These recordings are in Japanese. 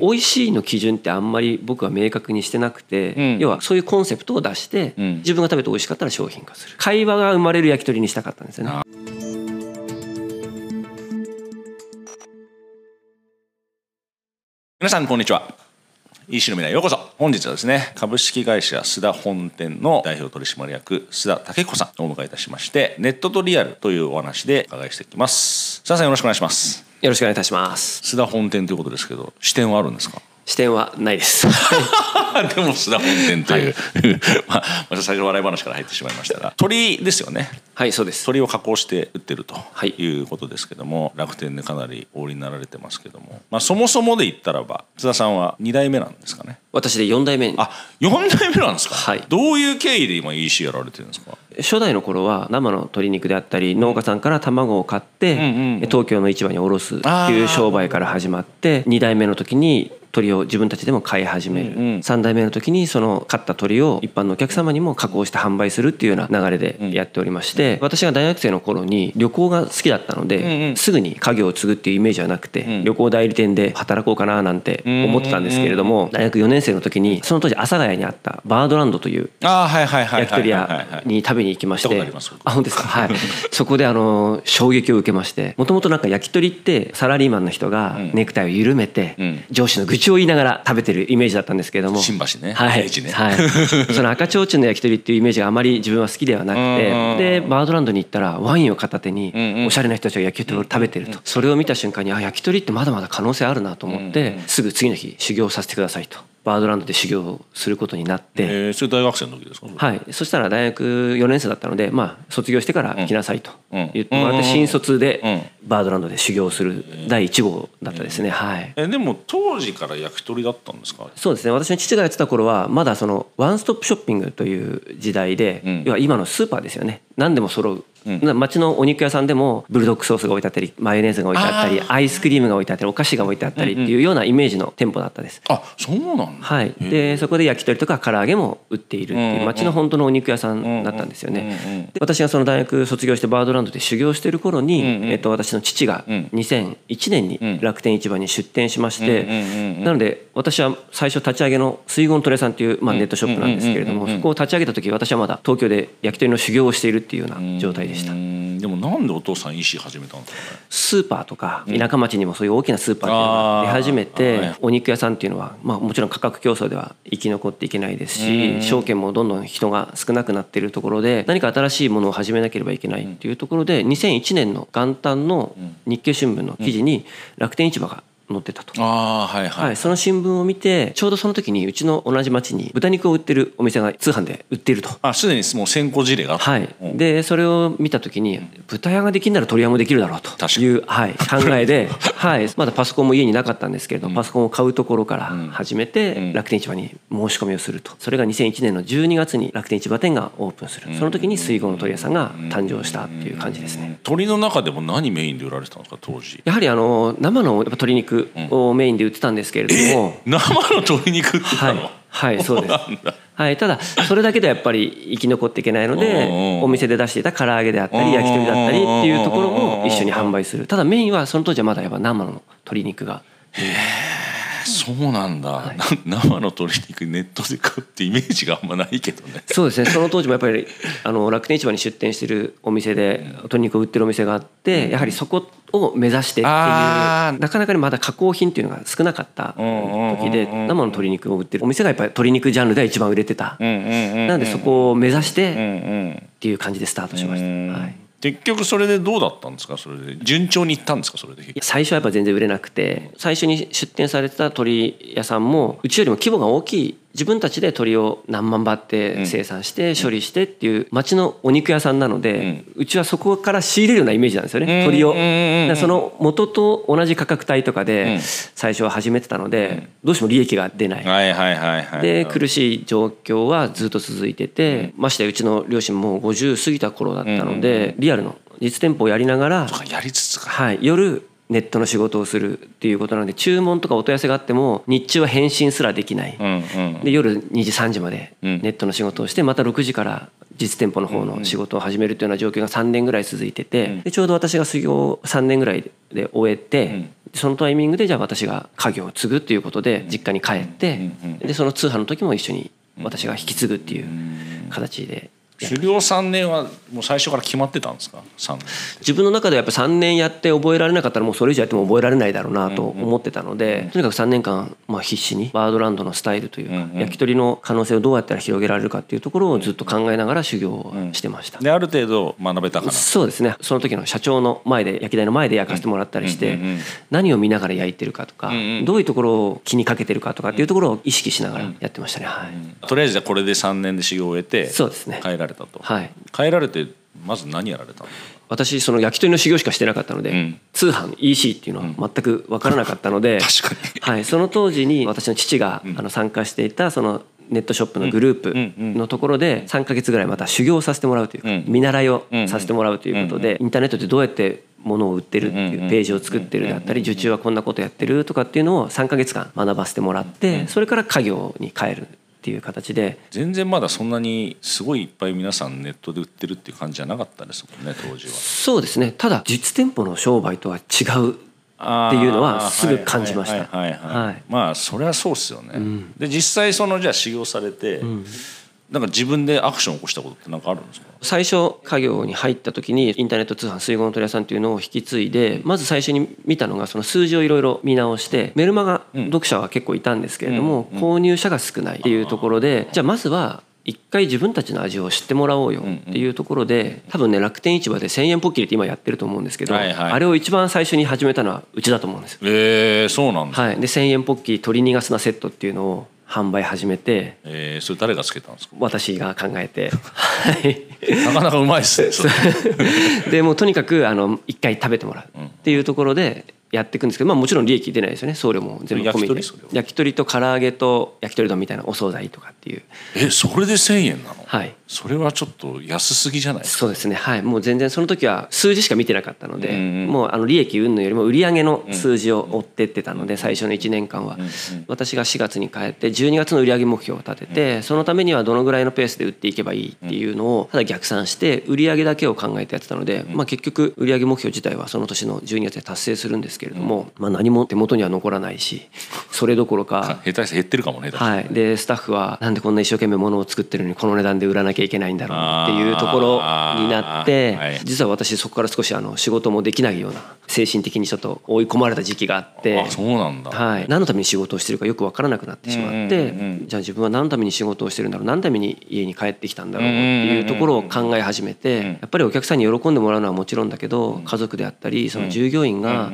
美味しいの基準ってあんまり僕は明確にしてなくて、うん。要はそういうコンセプトを出して、うん。自分が食べて美味しかったら商品化する。会話が生まれる焼き鳥にしたかったんですよね。あ皆さんこんにちは。EC の未来へようこそ。本日はですね株式会社須田本店の代表取締役須田武彦さんをお迎えいたしましてネットとリアルというお話でお伺いしていきます。須田さんよろしくお願いしますよろしくお願いいたします。須田本店ということですけど支店はあるんですか？視点はないです。でも須田本店という、まあ、また最初笑い話から入ってしまいましたが鳥ですよね。はいそうです。鳥を加工して売ってるとはい。いうことですけども、楽天でかなりお売りになられてますけども、まあ、そもそもで言ったらば津田さんは2代目なんですかね。私で4代目。にあ4代目なんですか、はい。どういう経緯で今 EC やられてるんですか。初代の頃は生の鶏肉であったり農家さんから卵を買って、東京の市場に卸すっていう商売から始まって2代目の時に鶏を自分たちでも飼い始める、うんうん。3代目の時にその買った鶏を一般のお客様にも加工して販売するっていうような流れでやっておりまして、私が大学生の頃に旅行が好きだったので、んうん。すぐに家業を継ぐっていうイメージはなくて、ん。旅行代理店で働こうかななんて思ってたんですけれども、大学4年生の時にその当時阿佐ヶ谷にあったバードランドというああはいはいはい焼き鳥屋に食べに行きましてあ本当ですか？はい。そこであの衝撃を受けましてもともとなんか焼き鳥ってサラリーマンの人がネクタイを緩めてうん。上司の愚痴を言いながら食べてるイメージだったんですけれども。新橋ね。はい、ね。はい、その赤ちょうちんの焼き鳥っていうイメージがあまり自分は好きではなくうんてでバードランドに行ったらワインを片手におしゃれな人たちが焼き鳥を食べてると。それを見た瞬間にあ焼き鳥ってまだまだ可能性あるなと思ってすぐ次の日修行させてくださいとバードランドで修行をすることになって。えー、それ大学生の時ですか？はい、そしたら大学4年生だったので、まあ、卒業してから来なさいとうん。言ってもらって新卒でうんバードランドで修行する第1号だったですね、はい、えでも当時から焼き鳥だったんですか？そうですね。私の父がやってた頃はまだそのワンストップショッピングという時代で、うん。要は今のスーパーですよね。何でも揃う、うん。な街のお肉屋さんでもブルドックソースが置いてあったりマヨネーズが置いてあったりあアイスクリームが置いてあったりお菓子が置いてあったりっていうようなイメージの店舗だったです。あそうなんだ、はい、でそこで焼き鳥とか唐揚げも売っているっていう街の本当のお肉屋さんだったんですよね。私がその大学卒業してバードランドで修行してる頃に、えっと、私の父がうん。2001年に楽天市場に出店しまして、なので私は最初立ち上げの水言トレさんっていう、まあ、ネットショップなんですけれども、そこを立ち上げた時私はまだ東京で焼き鳥の修行をしているっていうような状態でした。う。んでもなんでお父さん EC 始めたんですか？ねスーパーとか田舎町にもそういう大きなスーパーが出始めてはい。お肉屋さんっていうのはまあもちろん価格競争では生き残っていけないですし証券もどんどん人が少なくなっているところで何か新しいものを始めなければいけないっていうところで2001年の元旦の日経新聞の記事に楽天市場が載ってたと。ああはいはい、はい、その新聞を見てちょうどその時にうちの同じ町に豚肉を売ってるお店が通販で売っていると。あすでにもう先行事例があった。はい。うん、でそれを見た時に豚屋ができるなら鳥屋もできるだろうと。いう、はい、考えで、はい、まだパソコンも家になかったんですけれど、パソコンを買うところから始めて楽天市場に申し込みをすると。それが2001年の12月に楽天市場店がオープンする。その時に水郷の鳥屋さんが誕生したっていう感じですね。鳥の中でも何メインで売られてたんですか当時。やはりあの生のやっぱ鶏肉をメインで売ってたんですけれども、生の鶏肉ってたの、、はい、そうです。はい、ただそれだけではやっぱり生き残っていけないのうんうんでお店で出していた唐揚げであったり焼き鳥だったりっていうところも一緒に販売する。ただメインはその当時はまだやっぱ生の鶏肉がそうなんだ、な生の鶏肉ネットで買うってイメージがあんまないけどね。そうですね。その当時もやっぱり あの楽天市場に出店してるお店で鶏肉を売ってるお店があってやはりそこを目指してっていうなかなかにまだ加工品っていうのが少なかった時で生の鶏肉を売ってるお店がやっぱり鶏肉ジャンルでは一番売れてた。うんうんうんなのでそこを目指しうんてうん。っていう感じでスタートしました。はい結局それでどうだったんですか？それで順調にいったんですか？それで最初はやっぱ全然売れなくて最初に出店されてた鳥屋さんもうちよりも規模が大きい自分たちで鳥を何万羽って生産して処理してっていう町のお肉屋さんなので、うちはそこから仕入れるようなイメージなんですよね鳥を。その元と同じ価格帯とかで最初は始めてたのでどうしても利益が出ない。はいはいはいはいで苦しい状況はずっと続いててましてやうちの両親も50過ぎた頃だったのでリアルの実店舗をやりながらとかやりつつか。はい、夜ネットの仕事をするっていうことなので注文とかお問い合わせがあっても日中は返信すらできない、で夜2時3時までうん。ネットの仕事をしてまた6時から実店舗の方の仕事を始めるというような状況が3年ぐらい続いててでちょうど私が修行3年ぐらいで終えてそのタイミングでじゃあ私が家業を継ぐっていうことで実家に帰ってでその通販の時も一緒に私が引き継ぐっていう形で 修行3年はもう最初から決まってたんですか？3年。自分の中でやっぱ3年やって覚えられなかったらもうそれ以上やっても覚えられないだろうなと思ってたので、とにかく3年間まあ必死にバードランドのスタイルというか、焼き鳥の可能性をどうやったら広げられるかっていうところをずっと考えながら修行をしてました、である程度学べたかなそうですね。その時の社長の前で焼き台の前で焼かせてもらったりして、何を見ながら焼いてるかとか、どういうところを気にかけてるかとかっていうところを意識しながらやってましたね、はい、とりあえずこれで3年で修行を終えてそうですね。帰られたと、はい。帰られてまず何やられたの？私その焼き鳥の修行しかしてなかったので、ん。通販 EC っていうのは全く分からなかったので、確かに。はい、その当時に私の父があの参加していたそのネットショップのグループのところで3か月ぐらいまた修行をさせてもらうというかうん。見習いをさせてもらうということでインターネットでどうやって物を売ってるっていうページを作ってるであったり受注はこんなことやってるとかっていうのを3か月間学ばせてもらってそれから家業に帰るっていう形で。全然まだそんなにすごいいっぱい皆さんネットで売ってるっていう感じじゃなかったですもんね当時は。そうですね。ただ実店舗の商売とは違うっていうのはすぐ感じました。まあそれはそうですよね。で実際そのじゃあ修行されて、なんか自分でアクションを起こしたことって何かあるんですか？最初家業に入った時にインターネット通販水郷の鳥屋さんっていうのを引き継いでまず最初に見たのがその数字をいろいろ見直してメルマガ読者は結構いたんですけれども購入者が少ないっていうところでじゃあまずは一回自分たちの味を知ってもらおうよっていうところで多分ね楽天市場で1,000円ポッキリって今やってると思うんですけどはいはい。あれを一番最初に始めたのはうちだと思うんですよ。えー、そうなんだ、はい、で1,000円ポッキリ鶏逃がすなセットっていうのを販売始めてえー、それ誰がつけたんですか？私が考えて。は いなかなかうまいっすね でもうとにかくあの一回食べてもらうっていうところでやっていくんですけど、まあ、もちろん利益出ないですよね。送料も全部込みで。焼き鳥？と唐揚げと焼き鳥丼みたいなお惣菜とかっていう。えそれで1,000円なの、はい。それはちょっと安すぎじゃないですか？そうですね。はい。もう全然その時は数字しか見てなかったので、うんうんもうあの利益云々よりも売り上げの数字を追ってってたので、最初の1年間は、私が4月に帰って12月の売り上げ目標を立てて、そのためにはどのぐらいのペースで売っていけばいいっていうのをただ逆算して売り上げだけを考えてやってたので、まあ、結局売り上げ目標自体はその年の12月で達成するんですけれども、まあ、何も手元には残らないしそれどころか下手して減ってるかもね、はい、でスタッフはなんでこんな一生懸命物を作ってるのにこの値段で売らなきゃいけないんだろうっていうところになって、はい。実は私そこから少しあの仕事もできないような精神的にちょっと追い込まれた時期があってあそうなんだ、はい、何のために仕事をしてるかよく分からなくなってしまって、うんうんうん。じゃあ自分は何のために仕事をしてるんだろう何のために家に帰ってきたんだろうっていうところを考え始めて、やっぱりお客さんに喜んでもらうのはもちろんだけど家族であったりその従業員が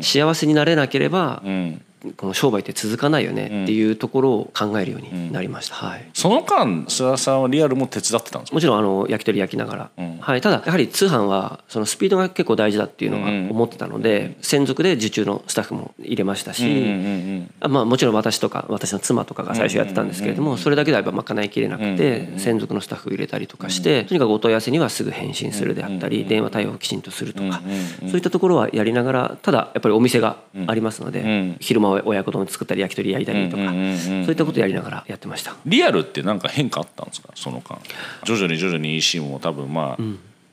幸せになれなければうんこの商売って続かないよねっていうところを考えるようになりました。はい。その間須田さんはリアルも手伝ってたんですか？もちろんあの焼き鳥焼きながら、うん。はい、ただやはり通販はそのスピードが結構大事だっていうのが思ってたので、専属で受注のスタッフも入れましたし、うんうんうんあまあ、もちろん私とか私の妻とかが最初やってたんですけれどもそれだけではやっぱ賄いきれなくて専属のスタッフを入れたりとかしてとにかくお問い合わせにはすぐ返信するであったり電話対応をきちんとするとかそういったところはやりながらただやっぱりお店がありますので昼間は親子丼作ったり焼き鳥焼いたりとかそういったことをやりながらやってました。リアルってなんか変化あったんですか？その間。徐々に徐々に EC も多分まあ、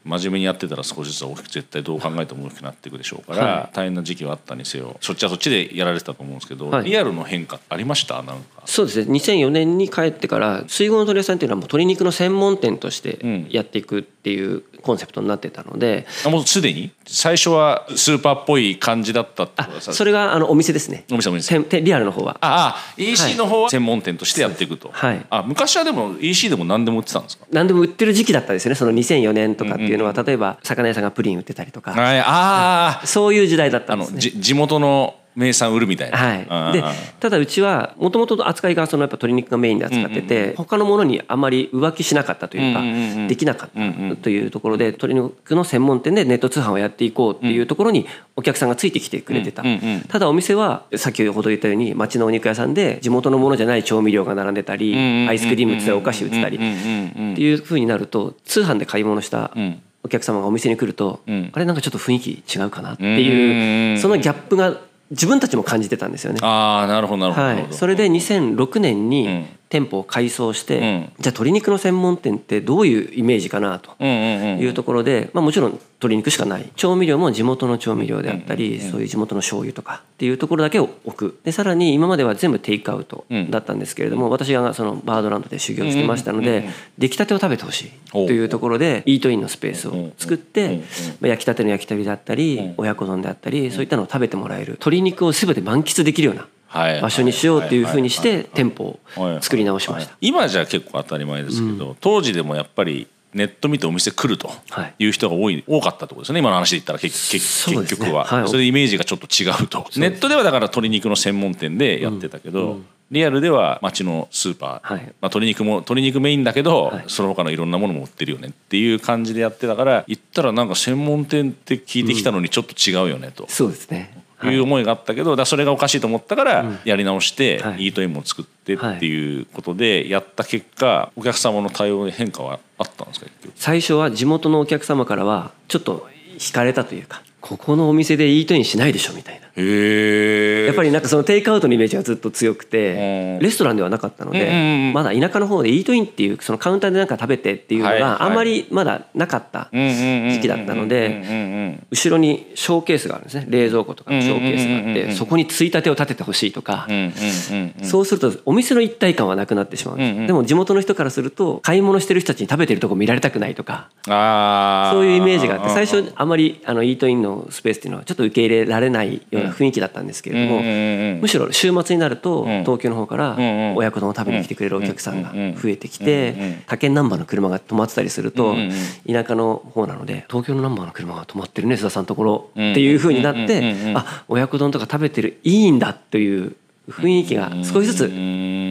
真面目にやってたら少しずつ大きく絶対どう考えても大きくなっていくでしょうから、は大変な時期はあったにせよそっちはそっちでやられてたと思うんですけど、はい。リアルの変化ありました？なんかそうですね。2004年に帰ってから水郷の鳥屋さんっていうのはもう鶏肉の専門店としてやっていくっていうコンセプトになってたので、あもうすでに？最初はスーパーっぽい感じだったってあことそれがあのお店ですね。お店お店。リアルの方は。ああ EC の方は専門店としてやっていくと、はい。あ昔はでも EC でも何でも売ってたんですか？何でも売ってる時期だったんですよね。その2004年とかっていうのは例えば魚屋さんがプリン売ってたりとか。はい。ああそういう時代だったあんですね。のじ地元の名産売るみたいな。はい、でただうちはもともと扱いがそのやっぱ鶏肉がメインで扱ってて、他のものにあまり浮気しなかったというか、うんうんうんできなかったというところで鶏肉の専門店でネット通販をやっていこうっていうところにお客さんがついてきてくれてた、うんうんうんただお店は先ほど言ったように町のお肉屋さんで地元のものじゃない調味料が並んでたり、んうんうんアイスクリーム売ってたりお菓子売ってたり、うんうんうんっていうふうになると通販で買い物したん。お客様がお店に来ると、ん。あれなんかちょっと雰囲気違うかなってうんうんいううん。そのギャップが自分たちも感じてたんですよね。ああなるほどなるほど、はい、それで2006年に、ん店舗を改装して、うん。じゃあ鶏肉の専門店ってどういうイメージかなというところで、まあ、もちろん鶏肉しかない。調味料も地元の調味料であったり、そういう地元の醤油とかっていうところだけを置く。でさらに今までは全部テイクアウトだったんですけれども、私がそのバードランドで修行してましたので、出来たてを食べてほしいというところでイートインのスペースを作って、まあ、焼きたての焼き鳥だったり、親子丼であったりそういったのを食べてもらえる。鶏肉を全て満喫できるようなはい場所にしようっていうふうにして店舗を作り直しました。今じゃ結構当たり前ですけど、当時でもやっぱりネット見てお店来るとはい。いう人が多い多かったってことですね今の話で言ったら結結結局は、はい。それでイメージがちょっと違うと。ネットではだから鶏肉の専門店でやってたけど、リアルでは町のスーパー、はい。まあ、鶏肉も鶏肉メインだけど、はい。その他のいろんなものも売ってるよねっていう感じでやってたから言ったらなんか専門店って聞いてきたのにちょっと違うよねと。そうですねい。う思いがあったけどだそれがおかしいと思ったからやり直してはい。イートインも作ってっていうことでやった結果お客様の対応に変化はあったんですか最初は地元のお客様からはちょっと惹かれたというかここのお店でイートインしないでしょみたいなやっぱりなんかそのテイクアウトのイメージがずっと強くてうん。レストランではなかったのでまだ田舎の方でイートインっていうそのカウンターでなんか食べてっていうのがあんまりまだなかった時期だったので後ろにショーケースがあるんですね。冷蔵庫とかのショーケースがあってそこについたてを立ててほしいとかそうするとお店の一体感はなくなってしまうんでも地元の人からすると買い物してる人たちに食べてるとこ見られたくないとかあそういうイメージがあって最初初あまりあのイートインのスペースっていうのはちょっと受け入れられないような雰囲気だったんですけれどもむしろ週末になるとん。東京の方から親子丼を食べに来てくれるお客さんが増えてきて他県ナンバーの車が止まってたりすると田舎の方なので東京のナンバーの車が止まってるね須田さんのところっていう風になってあ親子丼とか食べてるいいんだという雰囲気が少しずつ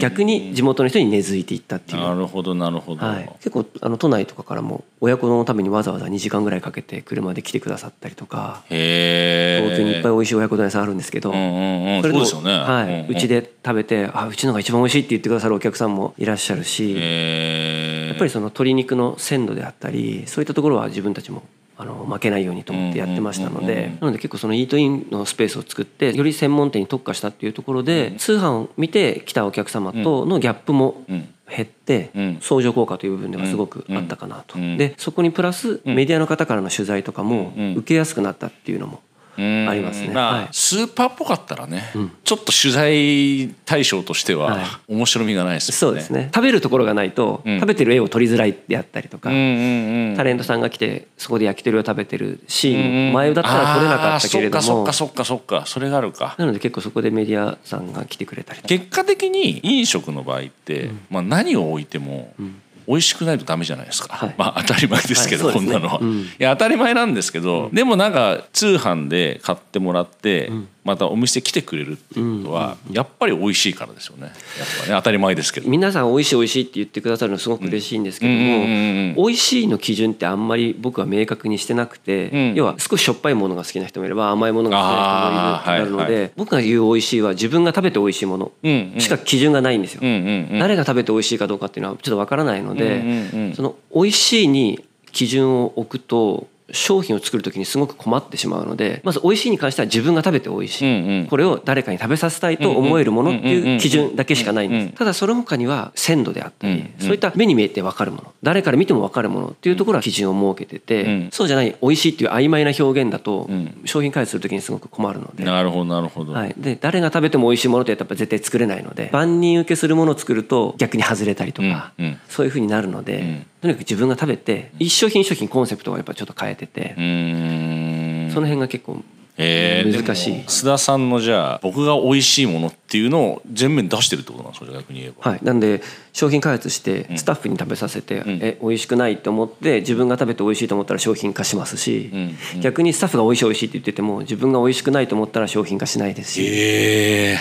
逆に地元の人に根付いていったっていう。なるほどなるほど、はい、結構あの都内とかからも親子丼のためにわざわざ2時間ぐらいかけて車で来てくださったりとか東京にいっぱい美味しい親子丼屋さんあるんですけど、うんうんうん。それでうですよね。はい。うんうん。うちで食べてあうちのが一番美味しいって言ってくださるお客さんもいらっしゃるし、やっぱりその鶏肉の鮮度であったりそういったところは自分たちもあの負けないようにと思ってやってましたのでなので結構そのイートインのスペースを作ってより専門店に特化したっていうところで通販を見て来たお客様とのギャップもうん減ってうん。相乗効果という部分ではすごくあったかなと。うん。でそこにプラスメディアの方からの取材とかもうん。受けやすくなったっていうのもうんありますね。まあはい。スーパーっぽかったらね、ちょっと取材対象としてははい。面白みがないですよね。そうですね。食べるところがないとん。食べてる絵を撮りづらいであったりとかうんうんうん。タレントさんが来てそこで焼き鳥を食べてるシーンも前だったら撮れなかったけれども。そっかそっかそっかそっか。それがあるか。なので結構そこでメディアさんが来てくれたり結果的に飲食の場合って、まあ、何を置いても美味しくないとダメじゃないですか、はい。まあ当たり前ですけど、はいそうですね。こんなのは、うん。いや当たり前なんですけど、でもなんか通販で買ってもらって、またお店来てくれるっていうことは、やっぱり美味しいからですよね。やっぱね当たり前ですけど。皆さん美味しい美味しいって言ってくださるのすごく嬉しいんですけども美味しいの基準ってあんまり僕は明確にしてなくて、うん。要は少ししょっぱいものが好きな人もいれば甘いものが好きな人もいるなるので、僕が言う美味しいは自分が食べて美味しいものしか基準がないんですよ。誰が食べて美味しいかどうかっていうのはちょっとわからないので、その美味しいに基準を置くと商品を作る時にすごく困ってしまうのでまず美味しいに関しては自分が食べて美味しい、うんうん。これを誰かに食べさせたいと思えるものっていう基準だけしかないんです。ただその他には鮮度であったりそういった目に見えて分かるもの誰から見ても分かるものっていうところは基準を設けててうん。そうじゃない美味しいっていう曖昧な表現だとん。商品開発する時にすごく困るので。なるほどなるほど、はい、で誰が食べても美味しいものってやっぱ絶対作れないので万人受けするものを作ると逆に外れたりとか、そういうふうになるので、んとにかく自分が食べて一商品一商品コンセプトをやっぱちょっと変えててう、ーん。その辺が結構えー、難しい。須田さんのじゃあ僕が美味しいものっていうのを全面に出してるってことなんですか？逆に言えば。はい、なんで商品開発してスタッフに食べさせて、え美味しくないって思って自分が食べて美味しいと思ったら商品化しますし、ん逆にスタッフが美味しい美味しいって言ってても自分が美味しくないと思ったら商品化しないですし、ええ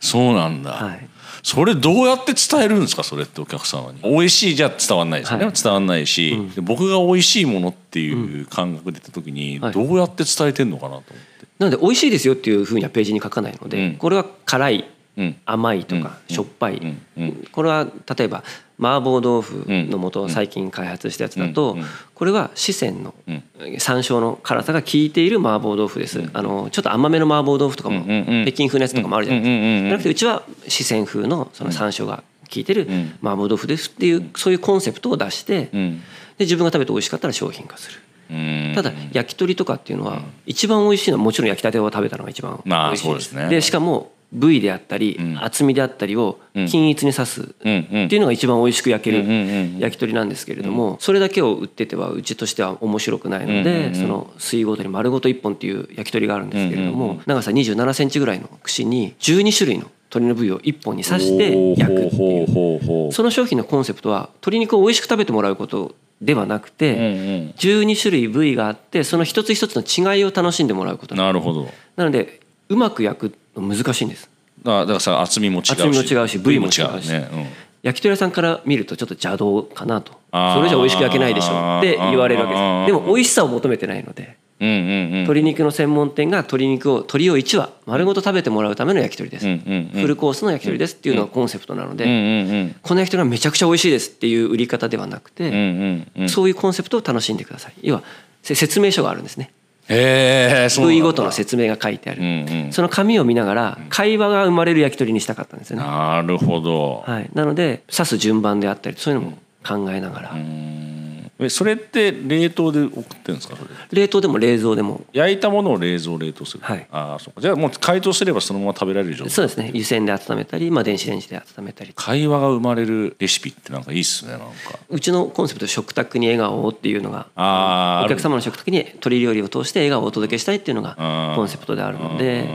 そうなんだ、はいそれどうやって伝えるんですかそれってお客様に？美味しいじゃ伝わんないですよね、はい。伝わんないし、で僕が美味しいものっていう感覚で言った時にはい。どうやって伝えてんのかなと思って、なので美味しいですよっていうふうにはページに書かないので、うん。これは辛いうん。甘いとかうん。しょっぱい、うん。うん。これは例えば麻婆豆腐の素を最近開発したやつだと、これは四川のうん。山椒の辛さが効いている麻婆豆腐です、あのちょっと甘めの麻婆豆腐とかも、北京風のやつとかもあるじゃないですか、じゃなくてうちは四川風のその山椒が効いてるん麻婆豆腐ですっていうそういうコンセプトを出して、でうん。自分が食べて美味しかったら商品化する。うん。ただ焼き鳥とかっていうのは一番美味しいのはもちろん焼きたてを食べたのが一番美まあ味しいですね。でしかも部位であったりん。厚みであったりを均一に刺すっていうのが一番美味しく焼ける焼き鳥なんですけれどもそれだけを売っててはうちとしては面白くないのでその水ごとに丸ごと1本っていう焼き鳥があるんですけれども長さ2 7センチぐらいの串に12種類の鶏の部位を1本に刺して焼くっていう。その商品のコンセプトは鶏肉を美味しく食べてもらうことではなくて、うんうん。12種類部位があってその一つ一つの違いを楽しんでもらうこと。ななるほど。なのでうまく焼くの難しいんです。だからだからさ厚みも違うし厚みも違うし部位も違うし。ね、うん。焼き鳥屋さんから見るとちょっと邪道かなと。それじゃ美味しく焼けないでしょって言われるわけです。でも美味しさを求めてないので。うんうんうん。鶏肉の専門店が鶏肉を鶏を1羽丸ごと食べてもらうための焼き鳥です、うんうんうん。フルコースの焼き鳥ですっていうのがコンセプトなので、うんうんうん。この焼き鳥がめちゃくちゃ美味しいですっていう売り方ではなくて、うんうんうん。そういうコンセプトを楽しんでください。要はせ説明書があるんですねへえそうなんだ。部位ごとの説明が書いてある、うんうん。その紙を見ながら会話が生まれる焼き鳥にしたかったんですよね、なるほど、はい、なので刺す順番であったりそういうのも考えながら、えそれって冷凍で送ってるんですか？冷凍でも冷蔵でも。焼いたものを冷蔵冷凍する、はい。ああそうか。じゃあもう解凍すればそのまま食べられる状態。そうですね。湯煎で温めたり、まあ、電子レンジで温めたり会話が生まれるレシピってなんかいいっすねなんか。うちのコンセプト食卓に笑顔をっていうのがああお客様の食卓に鶏料理を通して笑顔をお届けしたいっていうのがうんコンセプトであるので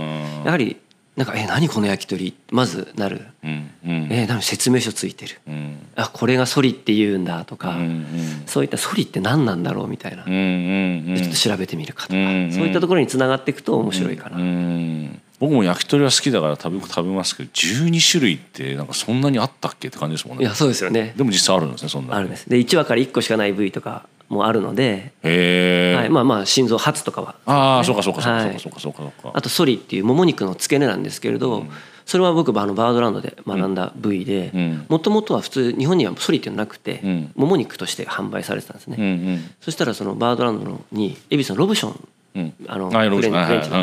やはりなんか「え何この焼き鳥」まずなる。うんうん「え何説明書ついてる」うん。あこれがソリって言うんだとか、うんうん。そういったソリって何なんだろうみたいな、うんうんうん。ちょっと調べてみるかとか、うんそういったところにつながっていくと面白いかな、うん僕も焼き鳥は好きだから食べ食べますけど12種類ってなんかそんなにあったっけって感じですもんね。いやそうですよね。でも実際あるんですねそんなあるんです。で1話から1個しかない部位とかもあるので、はい、まあまあ心臓ハツとかは。ああそうかそうかそうかはい。そうかそうかそうかあとソリっていうもも肉の付け根なんですけれど、それは僕あのバードランドで学んだ部位でうん。もともとは普通日本にはソリっていうのなくて、うん。もも肉として販売されてたんですね、そしたらそのバードランドのに恵比寿のロブションのフレ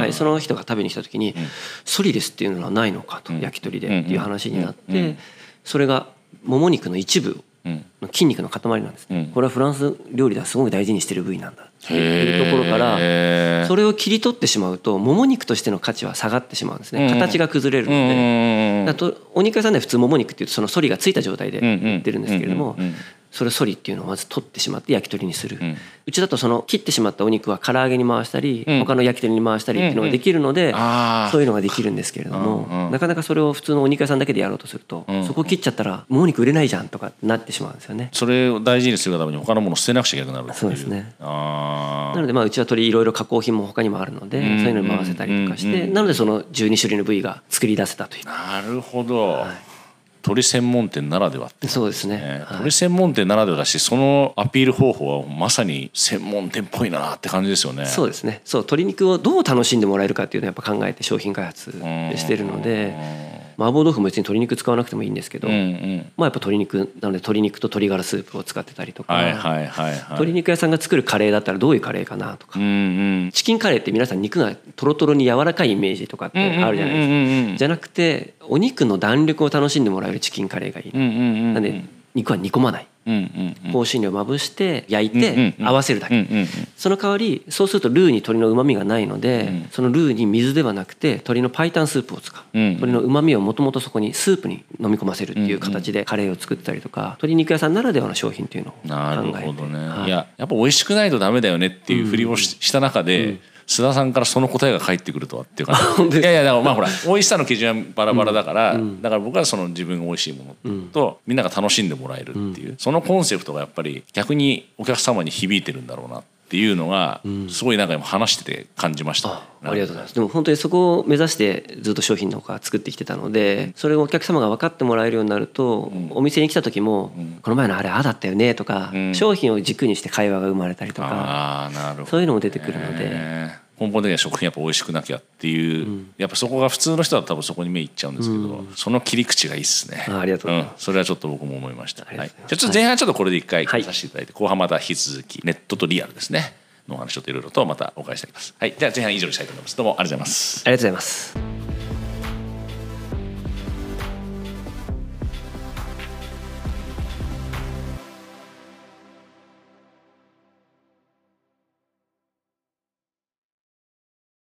ンチその人が食べに来た時に「ソリレスっていうのはないのか」と焼き鳥でっていう話になってそれがもも肉の一部うんの筋肉の塊なんです。うん。ねこれはフランス料理ではすごく大事にしてる部位なんだ。っていうところからそれを切り取ってしまうともも肉としての価値は下がってしまうんですね。形が崩れるのうんで。だとお肉屋さんでは普通もも肉っていうとそのソリがついた状態で売ってるんですけれどもそれをソリっていうのをまず取ってしまって焼き鳥にする、ん。うちだとその切ってしまったお肉は唐揚げに回したり、うん。他の焼き鳥に回したりっていうのができるので、あー。そういうのができるんですけれども、うんうん。なかなかそれを普通のお肉屋さんだけでやろうとすると、ん。そこ切っちゃったらもも肉売れないじゃんとかなってしまうんですよね。それを大事にするがために他のものを捨てなくちゃいけなくなるそうですね。あなのでまあうちは鳥いろいろ加工品も他にもあるので、んそういうのに回せたりとかして、うんなのでその12種類の部位が作り出せたという。あなるほど、鳥専門店ならではってそうですね。ねはい。鳥専門店ならではだしそのアピール方法はまさに専門店っぽいなって感じですよね。そうですね。そう鶏肉をどう楽しんでもらえるかっていうのをやっぱ考えて商品開発してるので麻婆豆腐も別に鶏肉使わなくてもいいんですけど、うんうん。まあやっぱ鶏肉なので鶏肉と鶏ガラスープを使ってたりとか、はいはいはいはい。鶏肉屋さんが作るカレーだったらどういうカレーかなとか、うんうん。チキンカレーって皆さん肉がトロトロに柔らかいイメージとかってあるじゃないですか、うんうんうんうん。じゃなくてお肉の弾力を楽しんでもらえるチキンカレーがいい、うんうんうんなんで肉は煮込まない。うんうん香辛料まぶして焼いうんうんてうん。合わせるだけ、うんうんうん。その代わりそうするとルーに鶏の旨味がないので、うん。そのルーに水ではなくて鶏の白湯スープを使う、うん鶏の旨味をもともとそこにスープに飲み込ませるっていう形でカレーを作ったりとか鶏肉屋さんならではの商品っていうのを考えて。なるほどね、はい。い、ややっぱ美味しくないとダメだよねっていうふりをし,、した中で、須田さんからその答えが返ってくるとはっていうか本当ですいやいやだからまあほら美味しさの基準はバラバラだから、だから僕はその自分が美味しいものと、みんなが楽しんでもらえるっていう、そのコンセプトがやっぱり逆にお客様に響いてるんだろうなっていうのが、すごいなんか今話してて感じました、あありがとうございます。でも本当にそこを目指してずっと商品のほか作ってきてたのでそれをお客様が分かってもらえるようになると、お店に来た時も、この前のあれああだったよねとか、ん。商品を軸にして会話が生まれたりとかああなるほどそういうのも出てくるので、ね根本的には食品やっぱ美味しくなきゃっていう、やっぱそこが普通の人は多分そこに目いっちゃうんですけど、その切り口がいいっすね。あありがとうございます。ん、それはちょっと僕も思いました、はい、じゃあちょっと前半ちょっとこれで一回はいさせていただいて、後半また引き続きネットとリアルですね。のお話ちょっといろいろとまたお伺いしていきます。はい。じゃあ前半以上にしたいと思います。どうもありがとうございます。ありがとうございます。